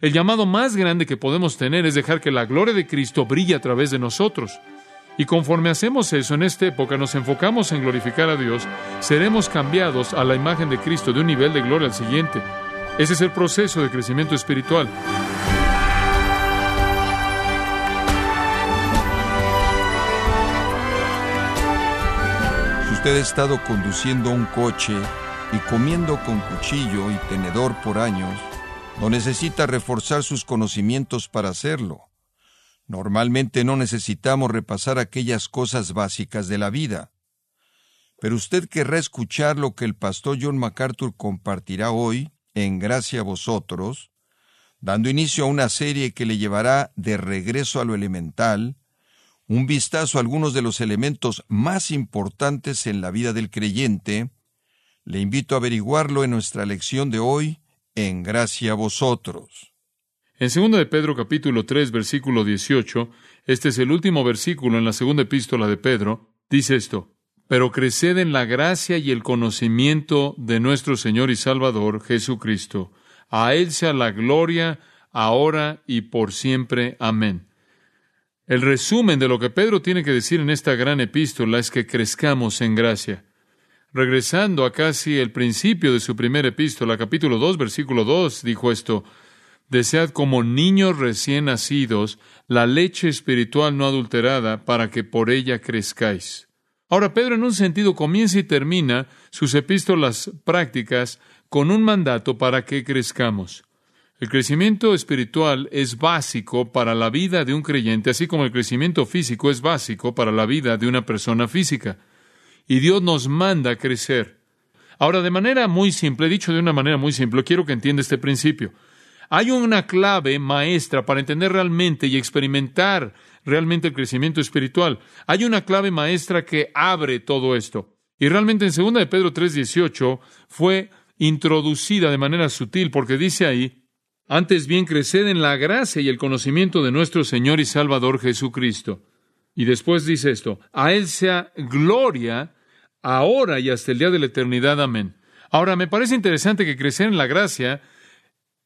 El llamado más grande que podemos tener es dejar que la gloria de Cristo brille a través de nosotros. Y conforme hacemos eso en esta época, nos enfocamos en glorificar a Dios, seremos cambiados a la imagen de Cristo de un nivel de gloria al siguiente. Ese es el proceso de crecimiento espiritual. Si usted ha estado conduciendo un coche y comiendo con cuchillo y tenedor por años, no necesita reforzar sus conocimientos para hacerlo. Normalmente no necesitamos repasar aquellas cosas básicas de la vida. Pero usted querrá escuchar lo que el pastor John MacArthur compartirá hoy, en gracia a vosotros, dando inicio a una serie que le llevará de regreso a lo elemental, un vistazo a algunos de los elementos más importantes en la vida del creyente, le invito a averiguarlo en nuestra lección de hoy, en gracia vosotros. En 2 de Pedro capítulo 3 versículo 18, este es el último versículo en la segunda epístola de Pedro, dice esto, pero creced en la gracia y el conocimiento de nuestro Señor y Salvador Jesucristo. A Él sea la gloria, ahora y por siempre. Amén. El resumen de lo que Pedro tiene que decir en esta gran epístola es que crezcamos en gracia. Regresando a casi el principio de su primera epístola, capítulo 2, versículo 2, dijo esto, Desead como niños recién nacidos la leche espiritual no adulterada para que por ella crezcáis. Ahora Pedro en un sentido comienza y termina sus epístolas prácticas con un mandato para que crezcamos. El crecimiento espiritual es básico para la vida de un creyente, así como el crecimiento físico es básico para la vida de una persona física. Y Dios nos manda a crecer. Ahora, de manera muy simple, dicho de una manera muy simple, quiero que entienda este principio. Hay una clave maestra para entender realmente y experimentar realmente el crecimiento espiritual. Hay una clave maestra que abre todo esto. Y realmente en 2 de Pedro 3:18 fue introducida de manera sutil porque dice ahí, antes bien creced en la gracia y el conocimiento de nuestro Señor y Salvador Jesucristo. Y después dice esto, a Él sea gloria ahora y hasta el día de la eternidad. Amén. Ahora, me parece interesante que crecer en la gracia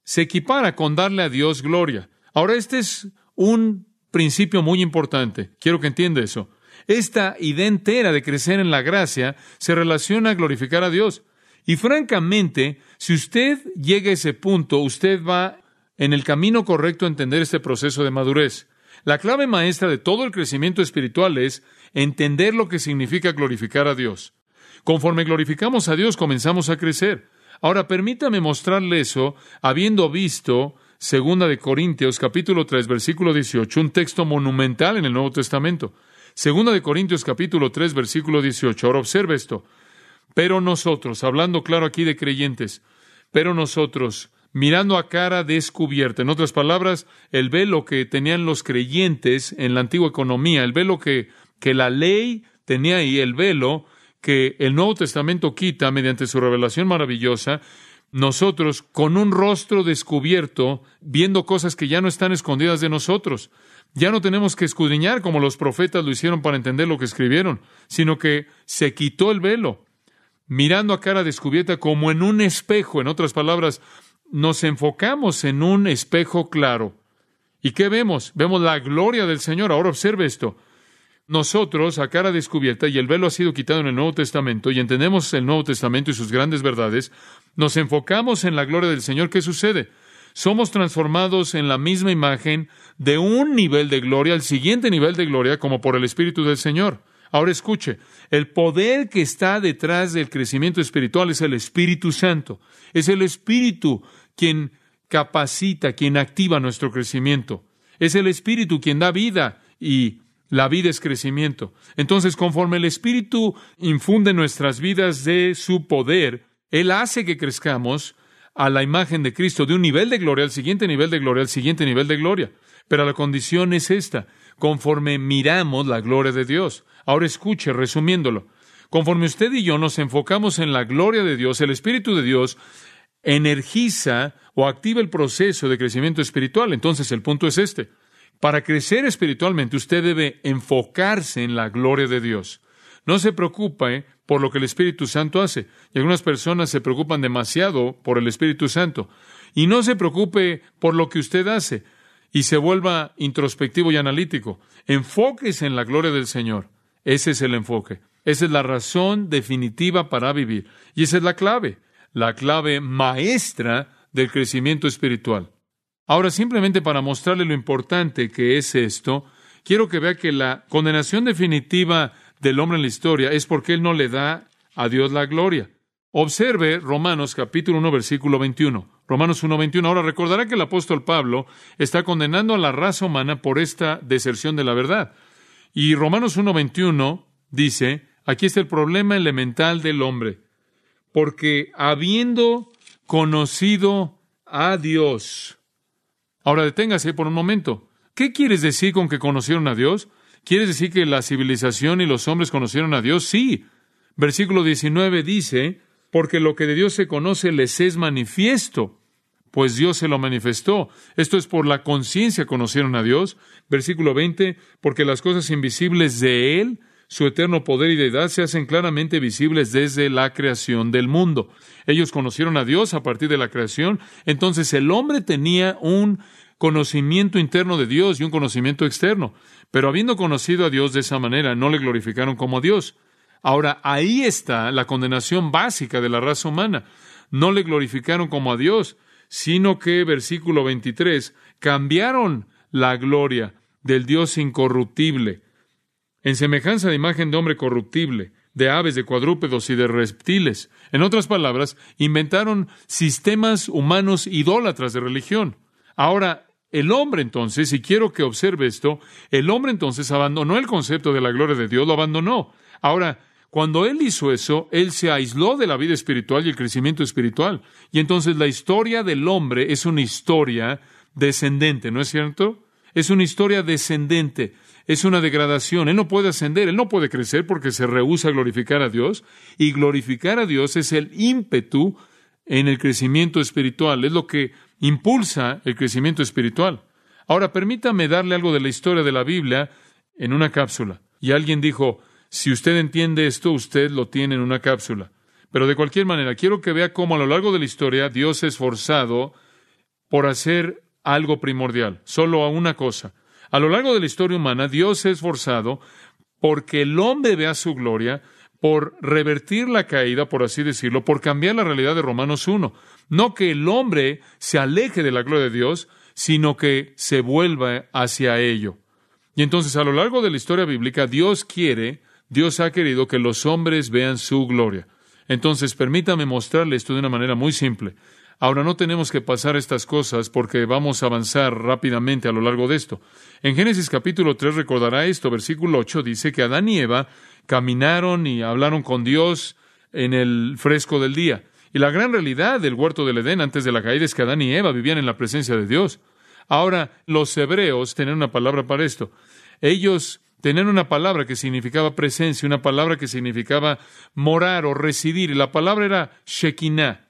se equipara con darle a Dios gloria. Ahora, este es un principio muy importante. Quiero que entienda eso. Esta idea entera de crecer en la gracia se relaciona a glorificar a Dios. Y francamente, si usted llega a ese punto, usted va en el camino correcto a entender este proceso de madurez. La clave maestra de todo el crecimiento espiritual es entender lo que significa glorificar a Dios. Conforme glorificamos a Dios, comenzamos a crecer. Ahora permítame mostrarle eso, habiendo visto Segunda de Corintios capítulo 3 versículo 18, un texto monumental en el Nuevo Testamento. Segunda de Corintios capítulo 3 versículo 18. Ahora observe esto. Pero nosotros, hablando claro aquí de creyentes, pero nosotros, mirando a cara descubierta, en otras palabras, el velo que tenían los creyentes en la antigua economía, el velo que, que la ley tenía ahí, el velo que el Nuevo Testamento quita mediante su revelación maravillosa, nosotros con un rostro descubierto, viendo cosas que ya no están escondidas de nosotros. Ya no tenemos que escudriñar como los profetas lo hicieron para entender lo que escribieron, sino que se quitó el velo, mirando a cara descubierta como en un espejo. En otras palabras, nos enfocamos en un espejo claro. ¿Y qué vemos? Vemos la gloria del Señor. Ahora observe esto. Nosotros, a cara descubierta, y el velo ha sido quitado en el Nuevo Testamento, y entendemos el Nuevo Testamento y sus grandes verdades, nos enfocamos en la gloria del Señor. ¿Qué sucede? Somos transformados en la misma imagen de un nivel de gloria al siguiente nivel de gloria como por el Espíritu del Señor. Ahora escuche, el poder que está detrás del crecimiento espiritual es el Espíritu Santo. Es el Espíritu quien capacita, quien activa nuestro crecimiento. Es el Espíritu quien da vida y la vida es crecimiento. Entonces, conforme el Espíritu infunde nuestras vidas de su poder, Él hace que crezcamos a la imagen de Cristo de un nivel de gloria al siguiente nivel de gloria al siguiente nivel de gloria. Pero la condición es esta, conforme miramos la gloria de Dios. Ahora escuche, resumiéndolo. Conforme usted y yo nos enfocamos en la gloria de Dios, el Espíritu de Dios energiza o activa el proceso de crecimiento espiritual. Entonces el punto es este. Para crecer espiritualmente usted debe enfocarse en la gloria de Dios. No se preocupe por lo que el Espíritu Santo hace. Y algunas personas se preocupan demasiado por el Espíritu Santo. Y no se preocupe por lo que usted hace y se vuelva introspectivo y analítico. Enfóquese en la gloria del Señor. Ese es el enfoque. Esa es la razón definitiva para vivir. Y esa es la clave, la clave maestra del crecimiento espiritual. Ahora, simplemente para mostrarle lo importante que es esto, quiero que vea que la condenación definitiva del hombre en la historia es porque él no le da a Dios la gloria. Observe Romanos capítulo 1 versículo 21. Romanos 1, 21. Ahora recordará que el apóstol Pablo está condenando a la raza humana por esta deserción de la verdad. Y Romanos 1, 21 dice, aquí está el problema elemental del hombre, porque habiendo conocido a Dios. Ahora deténgase por un momento. ¿Qué quieres decir con que conocieron a Dios? ¿Quieres decir que la civilización y los hombres conocieron a Dios? Sí. Versículo 19 dice, porque lo que de Dios se conoce les es manifiesto, pues Dios se lo manifestó. Esto es por la conciencia conocieron a Dios. Versículo 20, porque las cosas invisibles de Él, su eterno poder y deidad, se hacen claramente visibles desde la creación del mundo. Ellos conocieron a Dios a partir de la creación, entonces el hombre tenía un conocimiento interno de Dios y un conocimiento externo, pero habiendo conocido a Dios de esa manera, no le glorificaron como Dios. Ahora, ahí está la condenación básica de la raza humana. No le glorificaron como a Dios, sino que, versículo 23, cambiaron la gloria del Dios incorruptible en semejanza de imagen de hombre corruptible, de aves, de cuadrúpedos y de reptiles. En otras palabras, inventaron sistemas humanos idólatras de religión. Ahora, el hombre entonces, y quiero que observe esto, el hombre entonces abandonó el concepto de la gloria de Dios, lo abandonó. Ahora, cuando él hizo eso, él se aisló de la vida espiritual y el crecimiento espiritual. Y entonces la historia del hombre es una historia descendente, ¿no es cierto? Es una historia descendente, es una degradación. Él no puede ascender, él no puede crecer porque se rehúsa a glorificar a Dios. Y glorificar a Dios es el ímpetu en el crecimiento espiritual, es lo que impulsa el crecimiento espiritual. Ahora, permítame darle algo de la historia de la Biblia en una cápsula. Y alguien dijo, si usted entiende esto, usted lo tiene en una cápsula. Pero de cualquier manera, quiero que vea cómo a lo largo de la historia Dios se ha esforzado por hacer algo primordial, solo a una cosa. A lo largo de la historia humana, Dios se ha esforzado porque el hombre vea su gloria, por revertir la caída, por así decirlo, por cambiar la realidad de Romanos 1. No que el hombre se aleje de la gloria de Dios, sino que se vuelva hacia ello. Y entonces, a lo largo de la historia bíblica, Dios quiere Dios ha querido que los hombres vean su gloria. Entonces, permítame mostrarle esto de una manera muy simple. Ahora no tenemos que pasar estas cosas porque vamos a avanzar rápidamente a lo largo de esto. En Génesis capítulo 3 recordará esto, versículo 8 dice que Adán y Eva caminaron y hablaron con Dios en el fresco del día. Y la gran realidad del huerto del Edén antes de la caída es que Adán y Eva vivían en la presencia de Dios. Ahora, los hebreos tienen una palabra para esto. Ellos tener una palabra que significaba presencia, una palabra que significaba morar o residir, y la palabra era Shekinah.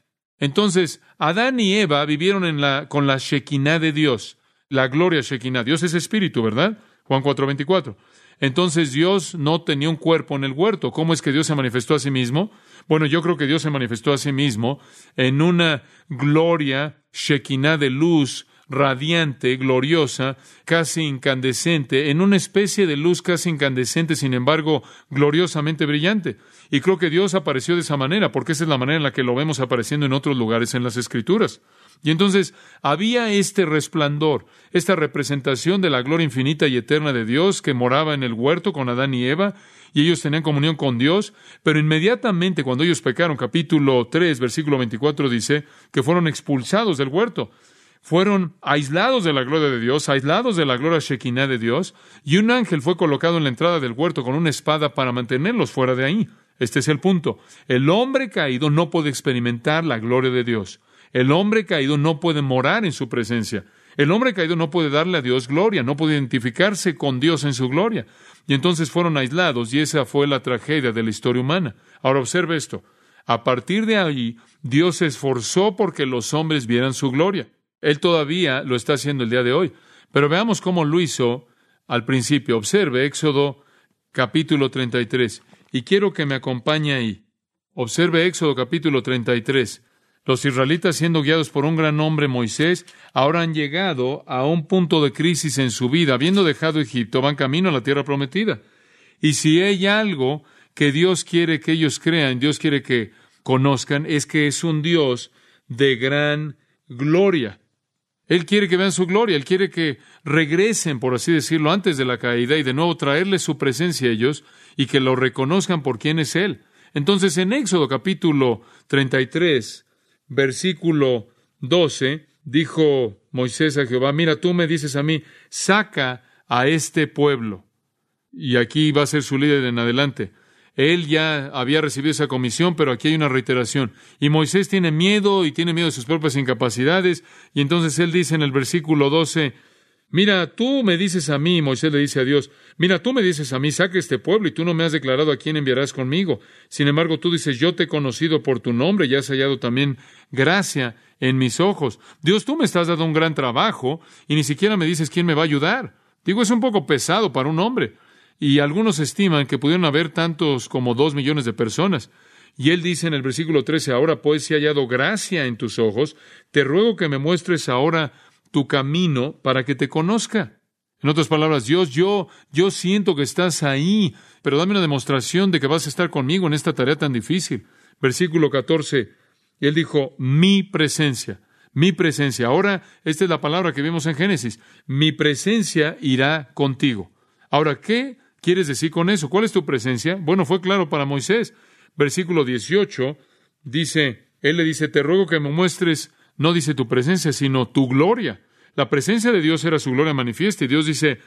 Entonces, Adán y Eva vivieron en la, con la Shekinah de Dios, la gloria Shekinah. Dios es espíritu, ¿verdad? Juan 4:24. Entonces Dios no tenía un cuerpo en el huerto. ¿Cómo es que Dios se manifestó a sí mismo? Bueno, yo creo que Dios se manifestó a sí mismo en una gloria Shekinah de luz radiante, gloriosa, casi incandescente, en una especie de luz casi incandescente, sin embargo, gloriosamente brillante. Y creo que Dios apareció de esa manera, porque esa es la manera en la que lo vemos apareciendo en otros lugares en las Escrituras. Y entonces había este resplandor, esta representación de la gloria infinita y eterna de Dios que moraba en el huerto con Adán y Eva, y ellos tenían comunión con Dios, pero inmediatamente cuando ellos pecaron, capítulo 3, versículo 24 dice, que fueron expulsados del huerto fueron aislados de la gloria de Dios, aislados de la gloria Shekinah de Dios, y un ángel fue colocado en la entrada del huerto con una espada para mantenerlos fuera de ahí. Este es el punto. El hombre caído no puede experimentar la gloria de Dios. El hombre caído no puede morar en su presencia. El hombre caído no puede darle a Dios gloria, no puede identificarse con Dios en su gloria. Y entonces fueron aislados y esa fue la tragedia de la historia humana. Ahora observe esto. A partir de ahí, Dios se esforzó porque los hombres vieran su gloria. Él todavía lo está haciendo el día de hoy. Pero veamos cómo lo hizo al principio. Observe Éxodo capítulo 33. Y quiero que me acompañe ahí. Observe Éxodo capítulo 33, Los israelitas, siendo guiados por un gran hombre, Moisés, ahora han llegado a un punto de crisis en su vida. Habiendo dejado Egipto, van camino a la tierra prometida. Y si hay algo que Dios quiere que ellos crean, Dios quiere que conozcan, es que es un Dios de gran gloria. Él quiere que vean su gloria, Él quiere que regresen, por así decirlo, antes de la caída y de nuevo traerles su presencia a ellos y que lo reconozcan por quién es Él. Entonces, en Éxodo capítulo 33, versículo 12, dijo Moisés a Jehová, mira, tú me dices a mí, saca a este pueblo. Y aquí va a ser su líder en adelante. Él ya había recibido esa comisión, pero aquí hay una reiteración. Y Moisés tiene miedo y tiene miedo de sus propias incapacidades. Y entonces él dice en el versículo 12, Mira, tú me dices a mí, Moisés le dice a Dios, mira, tú me dices a mí, saque este pueblo y tú no me has declarado a quién enviarás conmigo. Sin embargo, tú dices, yo te he conocido por tu nombre y has hallado también gracia en mis ojos. Dios, tú me estás dando un gran trabajo y ni siquiera me dices quién me va a ayudar. Digo, es un poco pesado para un hombre y algunos estiman que pudieron haber tantos como dos millones de personas. Y él dice en el versículo 13, ahora pues si he hallado gracia en tus ojos, te ruego que me muestres ahora tu camino para que te conozca. En otras palabras, Dios, yo, yo siento que estás ahí, pero dame una demostración de que vas a estar conmigo en esta tarea tan difícil. Versículo 14, él dijo, mi presencia, mi presencia. Ahora, esta es la palabra que vemos en Génesis, mi presencia irá contigo. Ahora, ¿qué quieres decir con eso? ¿Cuál es tu presencia? Bueno, fue claro para Moisés. Versículo 18 dice, él le dice, te ruego que me muestres, no dice tu presencia, sino tu gloria. La presencia de Dios era su gloria manifiesta y Dios dice,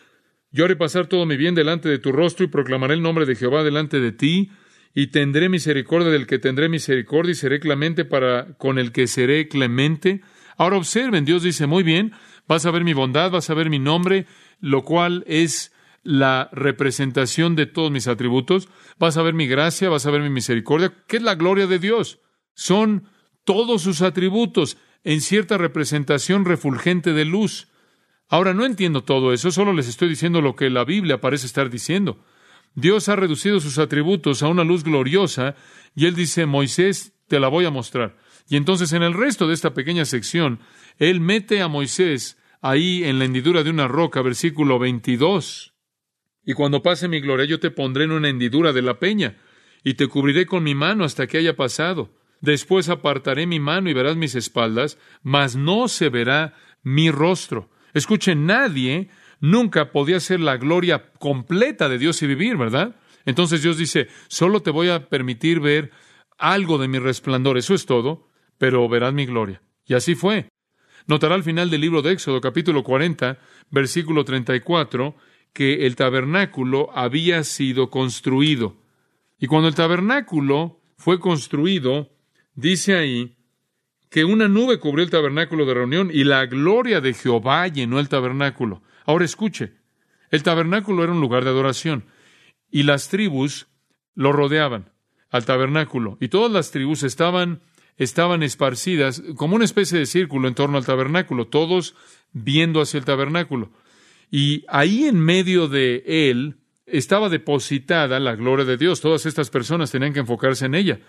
yo haré pasar todo mi bien delante de tu rostro y proclamaré el nombre de Jehová delante de ti y tendré misericordia del que tendré misericordia y seré clemente para con el que seré clemente. Ahora observen, Dios dice, muy bien, vas a ver mi bondad, vas a ver mi nombre, lo cual es la representación de todos mis atributos, vas a ver mi gracia, vas a ver mi misericordia, ¿qué es la gloria de Dios? Son todos sus atributos en cierta representación refulgente de luz. Ahora no entiendo todo eso, solo les estoy diciendo lo que la Biblia parece estar diciendo. Dios ha reducido sus atributos a una luz gloriosa y él dice, Moisés, te la voy a mostrar. Y entonces en el resto de esta pequeña sección, él mete a Moisés ahí en la hendidura de una roca, versículo 22. Y cuando pase mi gloria, yo te pondré en una hendidura de la peña, y te cubriré con mi mano hasta que haya pasado. Después apartaré mi mano y verás mis espaldas, mas no se verá mi rostro. Escuche, nadie nunca podía ser la gloria completa de Dios y vivir, ¿verdad? Entonces Dios dice, solo te voy a permitir ver algo de mi resplandor, eso es todo, pero verás mi gloria. Y así fue. Notará al final del libro de Éxodo, capítulo 40, versículo 34, que el tabernáculo había sido construido. Y cuando el tabernáculo fue construido, dice ahí que una nube cubrió el tabernáculo de reunión y la gloria de Jehová llenó el tabernáculo. Ahora escuche, el tabernáculo era un lugar de adoración y las tribus lo rodeaban al tabernáculo y todas las tribus estaban estaban esparcidas como una especie de círculo en torno al tabernáculo, todos viendo hacia el tabernáculo. Y ahí en medio de él estaba depositada la gloria de Dios. Todas estas personas tenían que enfocarse en ella.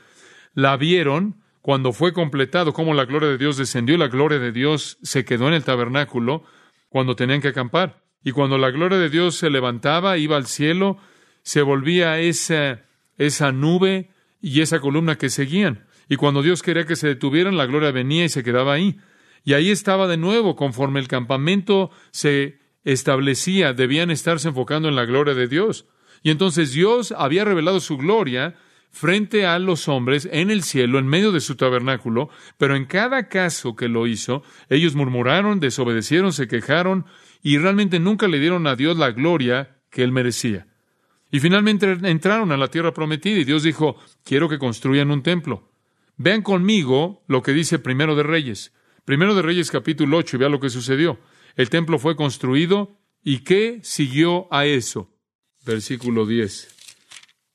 La vieron cuando fue completado, cómo la gloria de Dios descendió y la gloria de Dios se quedó en el tabernáculo cuando tenían que acampar. Y cuando la gloria de Dios se levantaba, iba al cielo, se volvía esa, esa nube y esa columna que seguían. Y cuando Dios quería que se detuvieran, la gloria venía y se quedaba ahí. Y ahí estaba de nuevo, conforme el campamento se establecía debían estarse enfocando en la gloria de Dios. Y entonces Dios había revelado su gloria frente a los hombres en el cielo, en medio de su tabernáculo, pero en cada caso que lo hizo, ellos murmuraron, desobedecieron, se quejaron y realmente nunca le dieron a Dios la gloria que él merecía. Y finalmente entraron a la tierra prometida y Dios dijo, quiero que construyan un templo. Vean conmigo lo que dice Primero de Reyes. Primero de Reyes capítulo 8 y vea lo que sucedió. El templo fue construido y ¿qué siguió a eso? Versículo 10.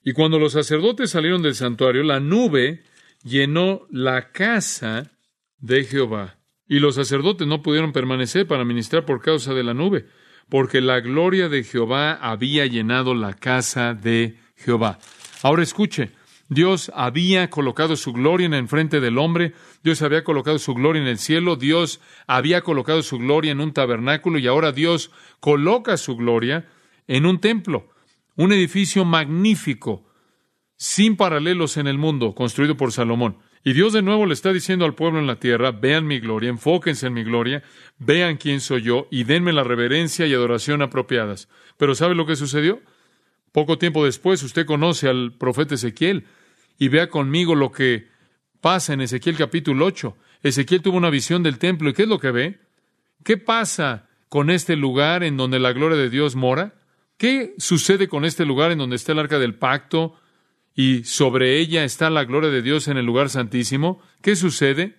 Y cuando los sacerdotes salieron del santuario, la nube llenó la casa de Jehová. Y los sacerdotes no pudieron permanecer para ministrar por causa de la nube, porque la gloria de Jehová había llenado la casa de Jehová. Ahora escuche, Dios había colocado su gloria en enfrente del hombre, Dios había colocado su gloria en el cielo, Dios había colocado su gloria en un tabernáculo y ahora Dios coloca su gloria en un templo, un edificio magnífico, sin paralelos en el mundo, construido por Salomón. Y Dios de nuevo le está diciendo al pueblo en la tierra, vean mi gloria, enfóquense en mi gloria, vean quién soy yo y denme la reverencia y adoración apropiadas. Pero ¿sabe lo que sucedió? Poco tiempo después usted conoce al profeta Ezequiel y vea conmigo lo que pasa en Ezequiel capítulo 8. Ezequiel tuvo una visión del templo y ¿qué es lo que ve? ¿Qué pasa con este lugar en donde la gloria de Dios mora? ¿Qué sucede con este lugar en donde está el arca del pacto y sobre ella está la gloria de Dios en el lugar santísimo? ¿Qué sucede?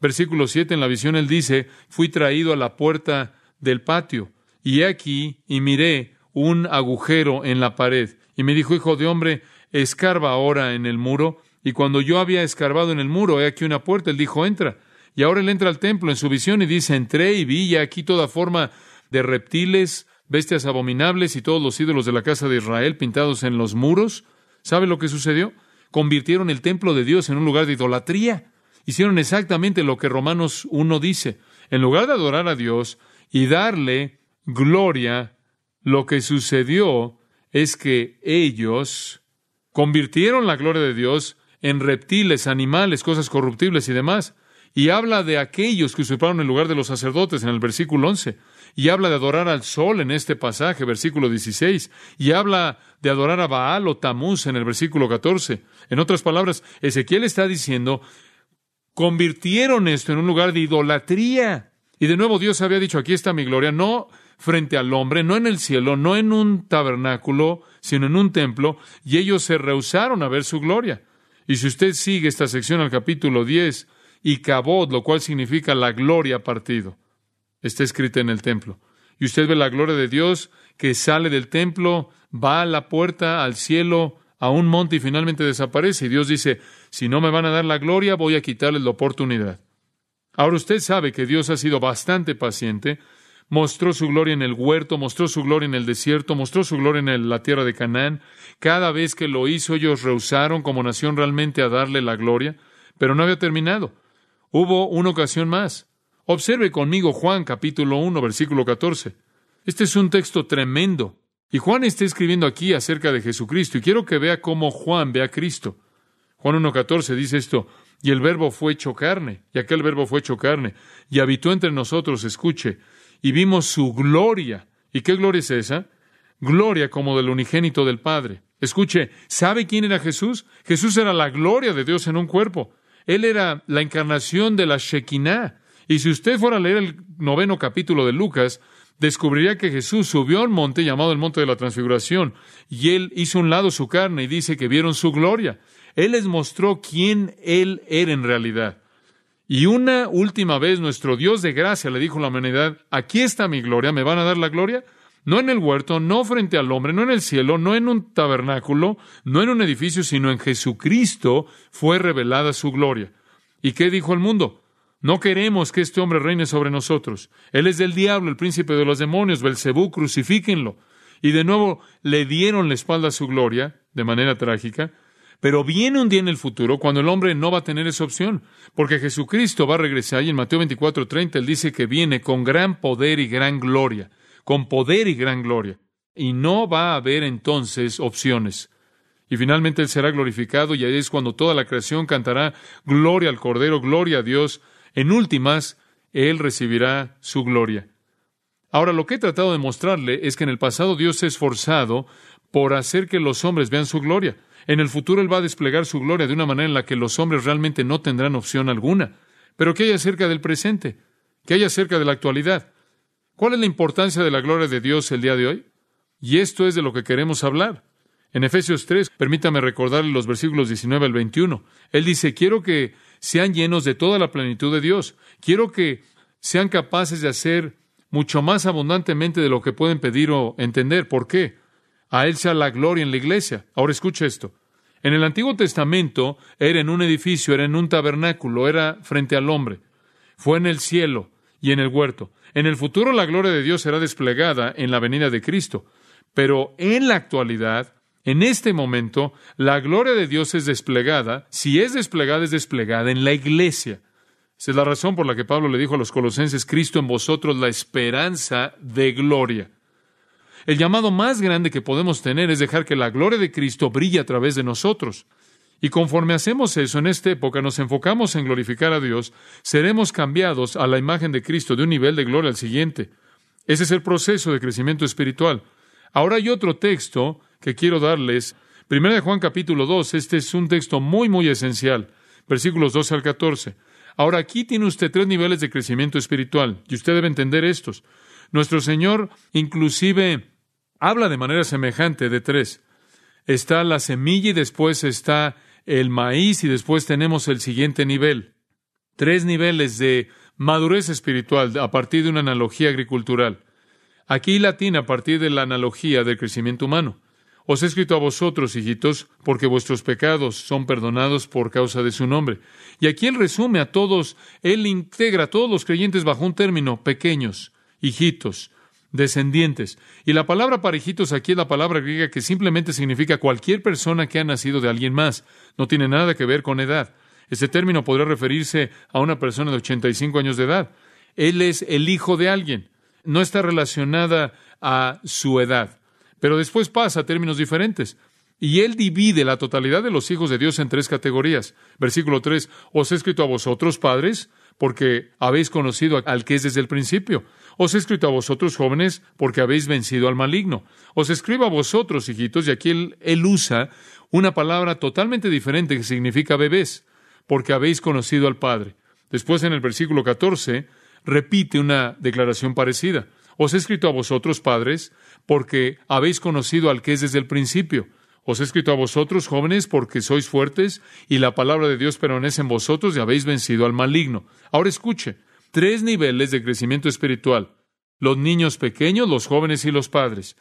Versículo 7 en la visión él dice, fui traído a la puerta del patio y he aquí y miré un agujero en la pared. Y me dijo, hijo de hombre, escarba ahora en el muro. Y cuando yo había escarbado en el muro, he aquí una puerta. Él dijo, entra. Y ahora él entra al templo en su visión y dice, entré y vi ya aquí toda forma de reptiles, bestias abominables y todos los ídolos de la casa de Israel pintados en los muros. ¿Sabe lo que sucedió? Convirtieron el templo de Dios en un lugar de idolatría. Hicieron exactamente lo que Romanos 1 dice. En lugar de adorar a Dios y darle gloria lo que sucedió es que ellos convirtieron la gloria de Dios en reptiles, animales, cosas corruptibles y demás. Y habla de aquellos que usurparon el lugar de los sacerdotes en el versículo 11. Y habla de adorar al sol en este pasaje, versículo 16. Y habla de adorar a Baal o Tamuz en el versículo 14. En otras palabras, Ezequiel está diciendo, convirtieron esto en un lugar de idolatría. Y de nuevo Dios había dicho, aquí está mi gloria. No frente al hombre, no en el cielo, no en un tabernáculo, sino en un templo, y ellos se rehusaron a ver su gloria. Y si usted sigue esta sección al capítulo 10, y cabot, lo cual significa la gloria partido, está escrita en el templo. Y usted ve la gloria de Dios que sale del templo, va a la puerta, al cielo, a un monte y finalmente desaparece. Y Dios dice, si no me van a dar la gloria, voy a quitarles la oportunidad. Ahora usted sabe que Dios ha sido bastante paciente mostró su gloria en el huerto, mostró su gloria en el desierto, mostró su gloria en la tierra de Canaán. Cada vez que lo hizo, ellos rehusaron como nación realmente a darle la gloria, pero no había terminado. Hubo una ocasión más. Observe conmigo Juan capítulo 1, versículo 14. Este es un texto tremendo. Y Juan está escribiendo aquí acerca de Jesucristo, y quiero que vea cómo Juan ve a Cristo. Juan 1.14 dice esto, y el verbo fue hecho carne, y aquel verbo fue hecho carne, y habitó entre nosotros, escuche, y vimos su gloria. ¿Y qué gloria es esa? Gloria como del unigénito del Padre. Escuche, ¿sabe quién era Jesús? Jesús era la gloria de Dios en un cuerpo. Él era la encarnación de la Shekinah. Y si usted fuera a leer el noveno capítulo de Lucas, descubriría que Jesús subió a un monte llamado el Monte de la Transfiguración, y él hizo un lado su carne y dice que vieron su gloria. Él les mostró quién él era en realidad. Y una última vez nuestro Dios de gracia le dijo a la humanidad, aquí está mi gloria, ¿me van a dar la gloria? No en el huerto, no frente al hombre, no en el cielo, no en un tabernáculo, no en un edificio, sino en Jesucristo fue revelada su gloria. ¿Y qué dijo el mundo? No queremos que este hombre reine sobre nosotros. Él es del diablo, el príncipe de los demonios, Belcebú, crucifíquenlo. Y de nuevo le dieron la espalda a su gloria, de manera trágica, pero viene un día en el futuro cuando el hombre no va a tener esa opción, porque Jesucristo va a regresar y en Mateo 24:30 él dice que viene con gran poder y gran gloria, con poder y gran gloria, y no va a haber entonces opciones. Y finalmente él será glorificado y ahí es cuando toda la creación cantará gloria al Cordero, gloria a Dios. En últimas, él recibirá su gloria. Ahora, lo que he tratado de mostrarle es que en el pasado Dios se ha esforzado por hacer que los hombres vean su gloria. En el futuro Él va a desplegar su gloria de una manera en la que los hombres realmente no tendrán opción alguna. Pero ¿qué hay acerca del presente? ¿Qué hay acerca de la actualidad? ¿Cuál es la importancia de la gloria de Dios el día de hoy? Y esto es de lo que queremos hablar. En Efesios 3, permítame recordarle los versículos 19 al 21. Él dice, quiero que sean llenos de toda la plenitud de Dios. Quiero que sean capaces de hacer mucho más abundantemente de lo que pueden pedir o entender. ¿Por qué? A Él sea la gloria en la iglesia. Ahora escucha esto. En el Antiguo Testamento era en un edificio, era en un tabernáculo, era frente al hombre. Fue en el cielo y en el huerto. En el futuro la gloria de Dios será desplegada en la venida de Cristo. Pero en la actualidad, En este momento, la gloria de Dios es desplegada, si es desplegada, es desplegada en la iglesia. Esa es la razón por la que Pablo le dijo a los colosenses, Cristo en vosotros la esperanza de gloria. El llamado más grande que podemos tener es dejar que la gloria de Cristo brille a través de nosotros. Y conforme hacemos eso en esta época, nos enfocamos en glorificar a Dios, seremos cambiados a la imagen de Cristo de un nivel de gloria al siguiente. Ese es el proceso de crecimiento espiritual. Ahora hay otro texto que quiero darles. Primera de Juan capítulo 2, este es un texto muy, muy esencial. Versículos 12 al 14. Ahora aquí tiene usted tres niveles de crecimiento espiritual, y usted debe entender estos. Nuestro Señor inclusive habla de manera semejante de tres. Está la semilla y después está el maíz y después tenemos el siguiente nivel. Tres niveles de madurez espiritual a partir de una analogía agricultural. Aquí latina a partir de la analogía del crecimiento humano. Os he escrito a vosotros, hijitos, porque vuestros pecados son perdonados por causa de su nombre. Y aquí él resume a todos, él integra a todos los creyentes bajo un término, pequeños, hijitos, descendientes. Y la palabra para hijitos aquí es la palabra griega que simplemente significa cualquier persona que ha nacido de alguien más. No tiene nada que ver con edad. Este término podría referirse a una persona de 85 años de edad. Él es el hijo de alguien. No está relacionada a su edad. Pero después pasa a términos diferentes. Y él divide la totalidad de los hijos de Dios en tres categorías. Versículo 3. Os he escrito a vosotros, padres, porque habéis conocido al que es desde el principio. Os he escrito a vosotros, jóvenes, porque habéis vencido al maligno. Os escribo a vosotros, hijitos, y aquí él, él usa una palabra totalmente diferente que significa bebés porque habéis conocido al Padre. Después en el versículo 14 repite una declaración parecida. Os he escrito a vosotros, padres, porque habéis conocido al que es desde el principio. Os he escrito a vosotros, jóvenes, porque sois fuertes y la palabra de Dios permanece en vosotros y habéis vencido al maligno. Ahora escuche, tres niveles de crecimiento espiritual. Los niños pequeños, los jóvenes y los padres.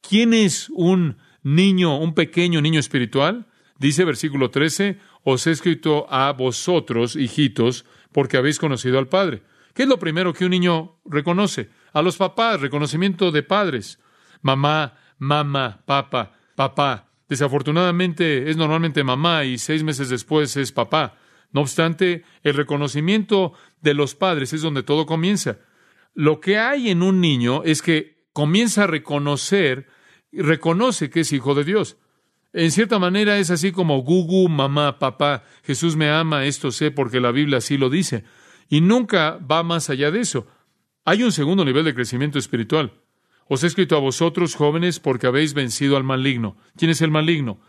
¿Quién es un niño, un pequeño niño espiritual? Dice versículo 13, os he escrito a vosotros, hijitos, porque habéis conocido al Padre. ¿Qué es lo primero que un niño reconoce? A los papás, reconocimiento de padres. Mamá, mamá, papá, papá. Desafortunadamente es normalmente mamá y seis meses después es papá. No obstante, el reconocimiento de los padres es donde todo comienza. Lo que hay en un niño es que comienza a reconocer, reconoce que es hijo de Dios. En cierta manera es así como Gugu, mamá, papá, Jesús me ama, esto sé porque la Biblia así lo dice. Y nunca va más allá de eso. Hay un segundo nivel de crecimiento espiritual. Os he escrito a vosotros, jóvenes, porque habéis vencido al maligno. ¿Quién es el maligno?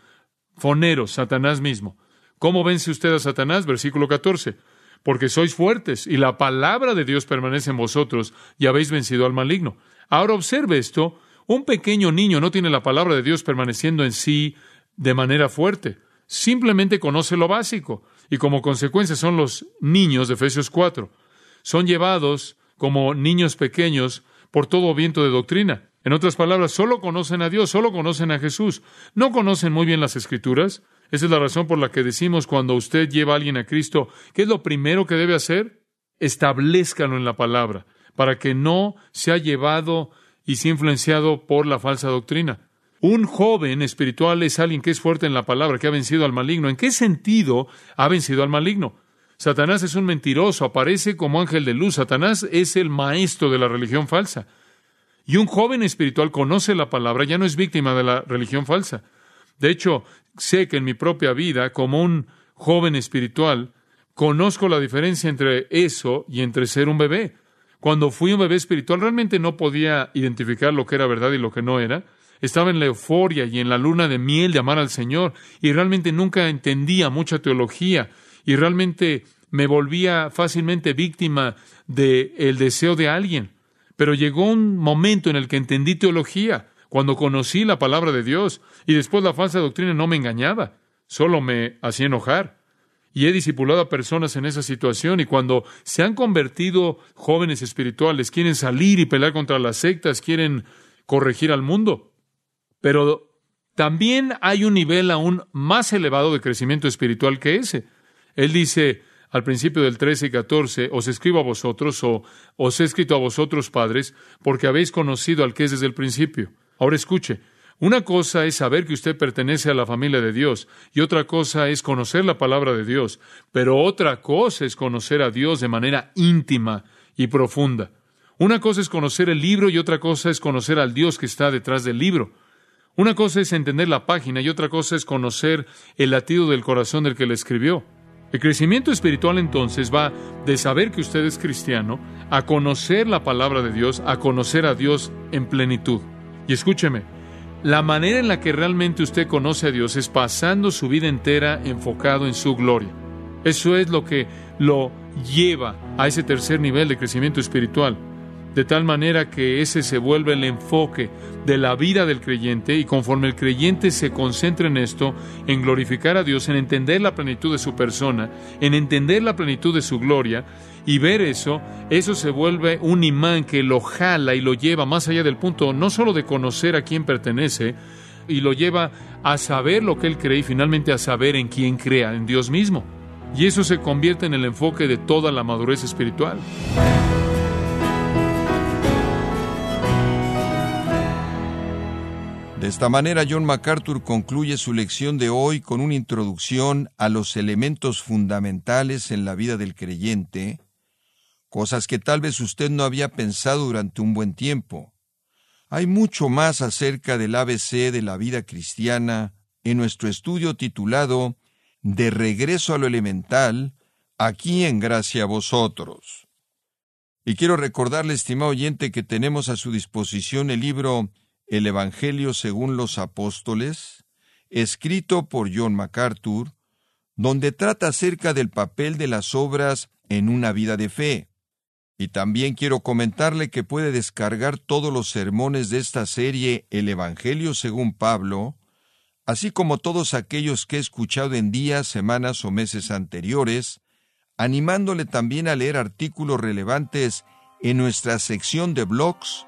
Fonero, Satanás mismo. ¿Cómo vence usted a Satanás? Versículo 14. Porque sois fuertes y la palabra de Dios permanece en vosotros y habéis vencido al maligno. Ahora observe esto. Un pequeño niño no tiene la palabra de Dios permaneciendo en sí de manera fuerte. Simplemente conoce lo básico y como consecuencia son los niños de Efesios 4. Son llevados como niños pequeños por todo viento de doctrina. En otras palabras, solo conocen a Dios, solo conocen a Jesús. No conocen muy bien las escrituras. Esa es la razón por la que decimos cuando usted lleva a alguien a Cristo, ¿qué es lo primero que debe hacer? Establezcalo en la palabra, para que no sea llevado y sea influenciado por la falsa doctrina. Un joven espiritual es alguien que es fuerte en la palabra, que ha vencido al maligno. ¿En qué sentido ha vencido al maligno? Satanás es un mentiroso, aparece como ángel de luz. Satanás es el maestro de la religión falsa. Y un joven espiritual conoce la palabra, ya no es víctima de la religión falsa. De hecho, sé que en mi propia vida, como un joven espiritual, conozco la diferencia entre eso y entre ser un bebé. Cuando fui un bebé espiritual, realmente no podía identificar lo que era verdad y lo que no era. Estaba en la euforia y en la luna de miel de amar al Señor y realmente nunca entendía mucha teología y realmente me volvía fácilmente víctima del el deseo de alguien. Pero llegó un momento en el que entendí teología, cuando conocí la palabra de Dios y después la falsa doctrina no me engañaba, solo me hacía enojar. Y he discipulado a personas en esa situación y cuando se han convertido jóvenes espirituales, quieren salir y pelear contra las sectas, quieren corregir al mundo. Pero también hay un nivel aún más elevado de crecimiento espiritual que ese. Él dice al principio del 13 y 14, os escribo a vosotros o os he escrito a vosotros, padres, porque habéis conocido al que es desde el principio. Ahora escuche, Una cosa es saber que usted pertenece a la familia de Dios y otra cosa es conocer la palabra de Dios, pero otra cosa es conocer a Dios de manera íntima y profunda. Una cosa es conocer el libro y otra cosa es conocer al Dios que está detrás del libro. Una cosa es entender la página y otra cosa es conocer el latido del corazón del que le escribió. El crecimiento espiritual entonces va de saber que usted es cristiano a conocer la palabra de Dios, a conocer a Dios en plenitud. Y escúcheme, la manera en la que realmente usted conoce a Dios es pasando su vida entera enfocado en su gloria. Eso es lo que lo lleva a ese tercer nivel de crecimiento espiritual de tal manera que ese se vuelve el enfoque de la vida del creyente y conforme el creyente se concentra en esto, en glorificar a Dios, en entender la plenitud de su persona, en entender la plenitud de su gloria y ver eso, eso se vuelve un imán que lo jala y lo lleva más allá del punto no solo de conocer a quién pertenece, y lo lleva a saber lo que él cree y finalmente a saber en quién crea, en Dios mismo. Y eso se convierte en el enfoque de toda la madurez espiritual. De esta manera, John MacArthur concluye su lección de hoy con una introducción a los elementos fundamentales en la vida del creyente, cosas que tal vez usted no había pensado durante un buen tiempo. Hay mucho más acerca del ABC de la vida cristiana en nuestro estudio titulado De regreso a lo elemental, aquí en gracia a vosotros. Y quiero recordarle, estimado oyente, que tenemos a su disposición el libro el Evangelio según los apóstoles, escrito por John MacArthur, donde trata acerca del papel de las obras en una vida de fe. Y también quiero comentarle que puede descargar todos los sermones de esta serie El Evangelio según Pablo, así como todos aquellos que he escuchado en días, semanas o meses anteriores, animándole también a leer artículos relevantes en nuestra sección de blogs